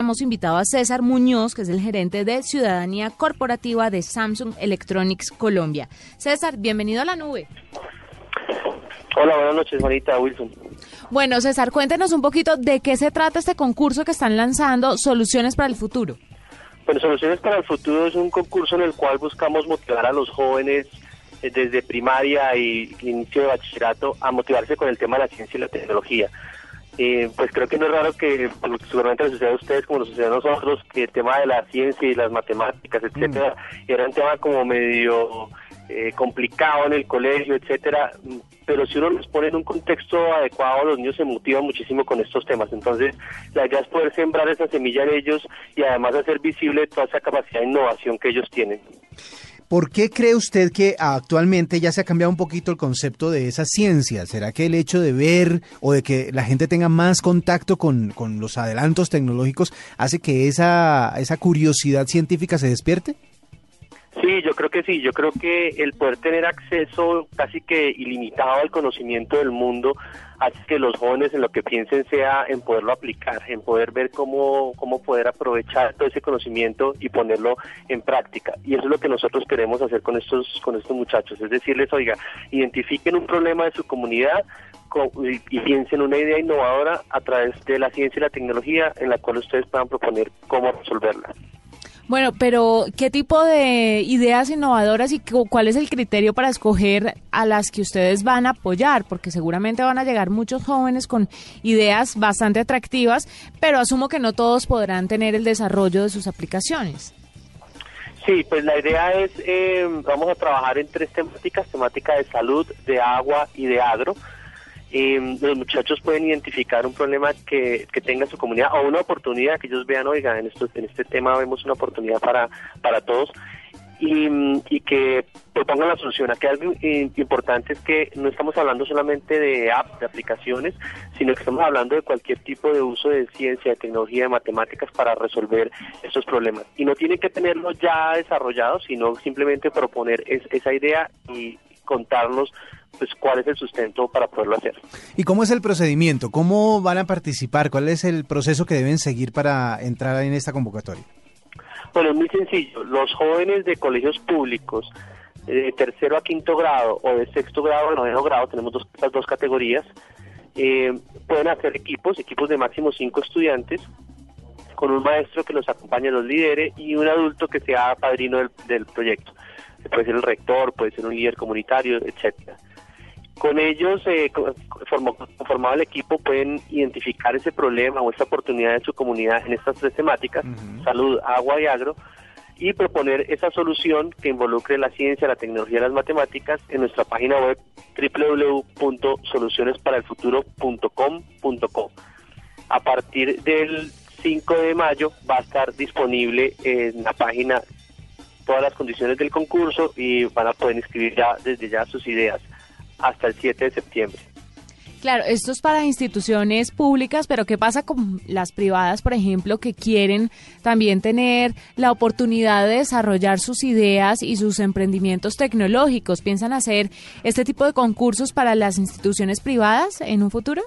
Hemos invitado a César Muñoz, que es el gerente de Ciudadanía Corporativa de Samsung Electronics Colombia. César, bienvenido a la nube. Hola, buenas noches, Juanita Wilson. Bueno, César, cuéntenos un poquito de qué se trata este concurso que están lanzando, Soluciones para el Futuro. Bueno, Soluciones para el Futuro es un concurso en el cual buscamos motivar a los jóvenes eh, desde primaria y inicio de bachillerato a motivarse con el tema de la ciencia y la tecnología. Eh, pues creo que no es raro que pues, seguramente les suceda a ustedes como nos sucede a nosotros, que el tema de la ciencia y las matemáticas, etcétera, era un tema como medio eh, complicado en el colegio, etcétera, pero si uno los pone en un contexto adecuado, los niños se motivan muchísimo con estos temas. Entonces, la idea es poder sembrar esa semilla en ellos y además hacer visible toda esa capacidad de innovación que ellos tienen. ¿Por qué cree usted que actualmente ya se ha cambiado un poquito el concepto de esa ciencia? ¿Será que el hecho de ver o de que la gente tenga más contacto con, con los adelantos tecnológicos hace que esa, esa curiosidad científica se despierte? Sí, yo creo que sí. Yo creo que el poder tener acceso casi que ilimitado al conocimiento del mundo hace que los jóvenes en lo que piensen sea en poderlo aplicar, en poder ver cómo, cómo poder aprovechar todo ese conocimiento y ponerlo en práctica. Y eso es lo que nosotros queremos hacer con estos, con estos muchachos, es decirles, oiga, identifiquen un problema de su comunidad y, piensen una idea innovadora a través de la ciencia y la tecnología en la cual ustedes puedan proponer cómo resolverla. Bueno, pero ¿qué tipo de ideas innovadoras y cuál es el criterio para escoger a las que ustedes van a apoyar? Porque seguramente van a llegar muchos jóvenes con ideas bastante atractivas, pero asumo que no todos podrán tener el desarrollo de sus aplicaciones. Sí, pues la idea es, eh, vamos a trabajar en tres temáticas, temática de salud, de agua y de agro eh, los muchachos pueden identificar un problema que, que tenga su comunidad o una oportunidad que ellos vean, oiga, en, esto, en este tema vemos una oportunidad para, para todos y, y que propongan la solución. Aquí algo importante es que no estamos hablando solamente de apps, de aplicaciones, sino que estamos hablando de cualquier tipo de uso de ciencia, de tecnología, de matemáticas para resolver estos problemas. Y no tienen que tenerlo ya desarrollado, sino simplemente proponer esa idea y contarnos pues cuál es el sustento para poderlo hacer. ¿Y cómo es el procedimiento? ¿Cómo van a participar? ¿Cuál es el proceso que deben seguir para entrar en esta convocatoria? Bueno, es muy sencillo. Los jóvenes de colegios públicos de tercero a quinto grado o de sexto grado a noveno grado, tenemos dos, estas dos categorías, eh, pueden hacer equipos, equipos de máximo cinco estudiantes, con un maestro que los acompañe, los lidere y un adulto que sea padrino del, del proyecto. Puede ser el rector, puede ser un líder comunitario, etcétera. Con ellos, eh, conformado el equipo, pueden identificar ese problema o esa oportunidad en su comunidad en estas tres temáticas, salud, agua y agro, y proponer esa solución que involucre la ciencia, la tecnología y las matemáticas en nuestra página web www.solucionesparaelfuturo.com.co. A partir del 5 de mayo va a estar disponible en la página todas las condiciones del concurso y van a poder inscribir ya desde ya sus ideas hasta el 7 de septiembre. Claro, esto es para instituciones públicas, pero ¿qué pasa con las privadas, por ejemplo, que quieren también tener la oportunidad de desarrollar sus ideas y sus emprendimientos tecnológicos? ¿Piensan hacer este tipo de concursos para las instituciones privadas en un futuro?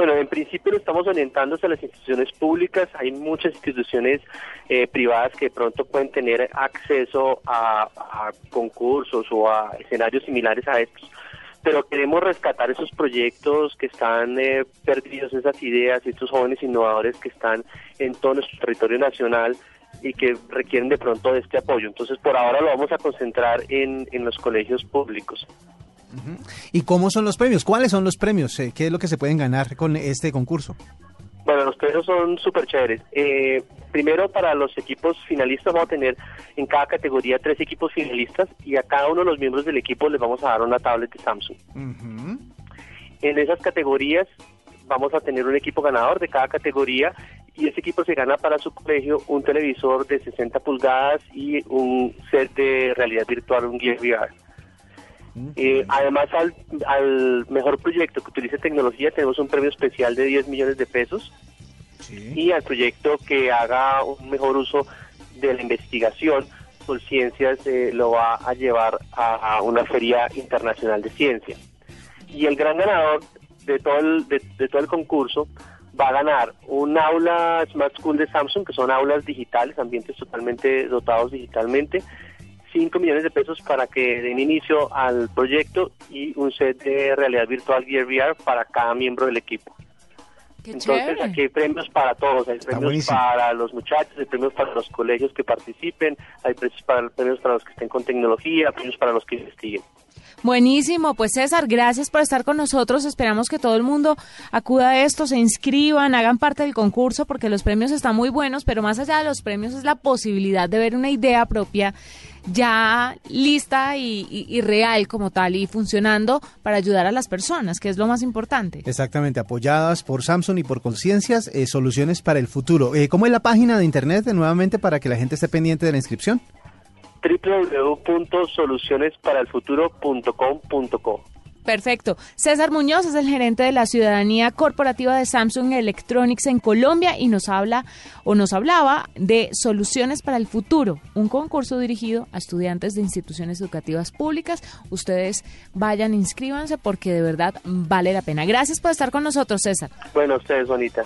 Bueno, en principio lo estamos orientando a las instituciones públicas. Hay muchas instituciones eh, privadas que de pronto pueden tener acceso a, concursos o a escenarios similares a estos pero queremos rescatar esos proyectos que están eh, perdidos, esas ideas, estos jóvenes innovadores que están en todo nuestro territorio nacional y que requieren de pronto este apoyo. Entonces, por ahora lo vamos a concentrar en, en los colegios públicos. ¿Y cómo son los premios? ¿Cuáles son los premios? Eh, ¿Qué es lo que se pueden ganar con este concurso? Bueno, los premios son súper chéveres. Eh, primero, para los equipos finalistas vamos a tener en cada categoría tres equipos finalistas y a cada uno de los miembros del equipo les vamos a dar una tablet de Samsung. En esas categorías vamos a tener un equipo ganador de cada categoría y ese equipo se gana para su colegio un televisor de 60 pulgadas y un set de realidad virtual, un Gear VR. Eh, además, al, al mejor proyecto que utilice tecnología tenemos un premio especial de 10 millones de pesos. Y al proyecto que haga un mejor uso de la investigación por ciencias eh, lo va a llevar a, a una feria internacional de ciencia. Y el gran ganador de todo el, de, de todo el concurso va a ganar un aula Smart School de Samsung, que son aulas digitales, ambientes totalmente dotados digitalmente, 5 millones de pesos para que den inicio al proyecto y un set de realidad virtual Gear VR para cada miembro del equipo. Qué Entonces chévere. aquí hay premios para todos, hay premios buenísimo. para los muchachos, hay premios para los colegios que participen, hay premios para, premios para los que estén con tecnología, premios para los que investiguen. Buenísimo, pues César, gracias por estar con nosotros. Esperamos que todo el mundo acuda a esto, se inscriban, hagan parte del concurso porque los premios están muy buenos, pero más allá de los premios es la posibilidad de ver una idea propia ya lista y, y- y real como tal y funcionando para ayudar a las personas, que es lo más importante. Exactamente, apoyadas por Samsung y por Conciencias, eh, soluciones para el futuro. Eh, ¿Cómo es la página de internet eh, nuevamente para que la gente esté pendiente de la inscripción? www.solucionesparalfuturo.com.co Perfecto. César Muñoz es el gerente de la ciudadanía corporativa de Samsung Electronics en Colombia y nos habla o nos hablaba de Soluciones para el Futuro, un concurso dirigido a estudiantes de instituciones educativas públicas. Ustedes vayan, inscríbanse porque de verdad vale la pena. Gracias por estar con nosotros, César. Bueno, ustedes, bonita.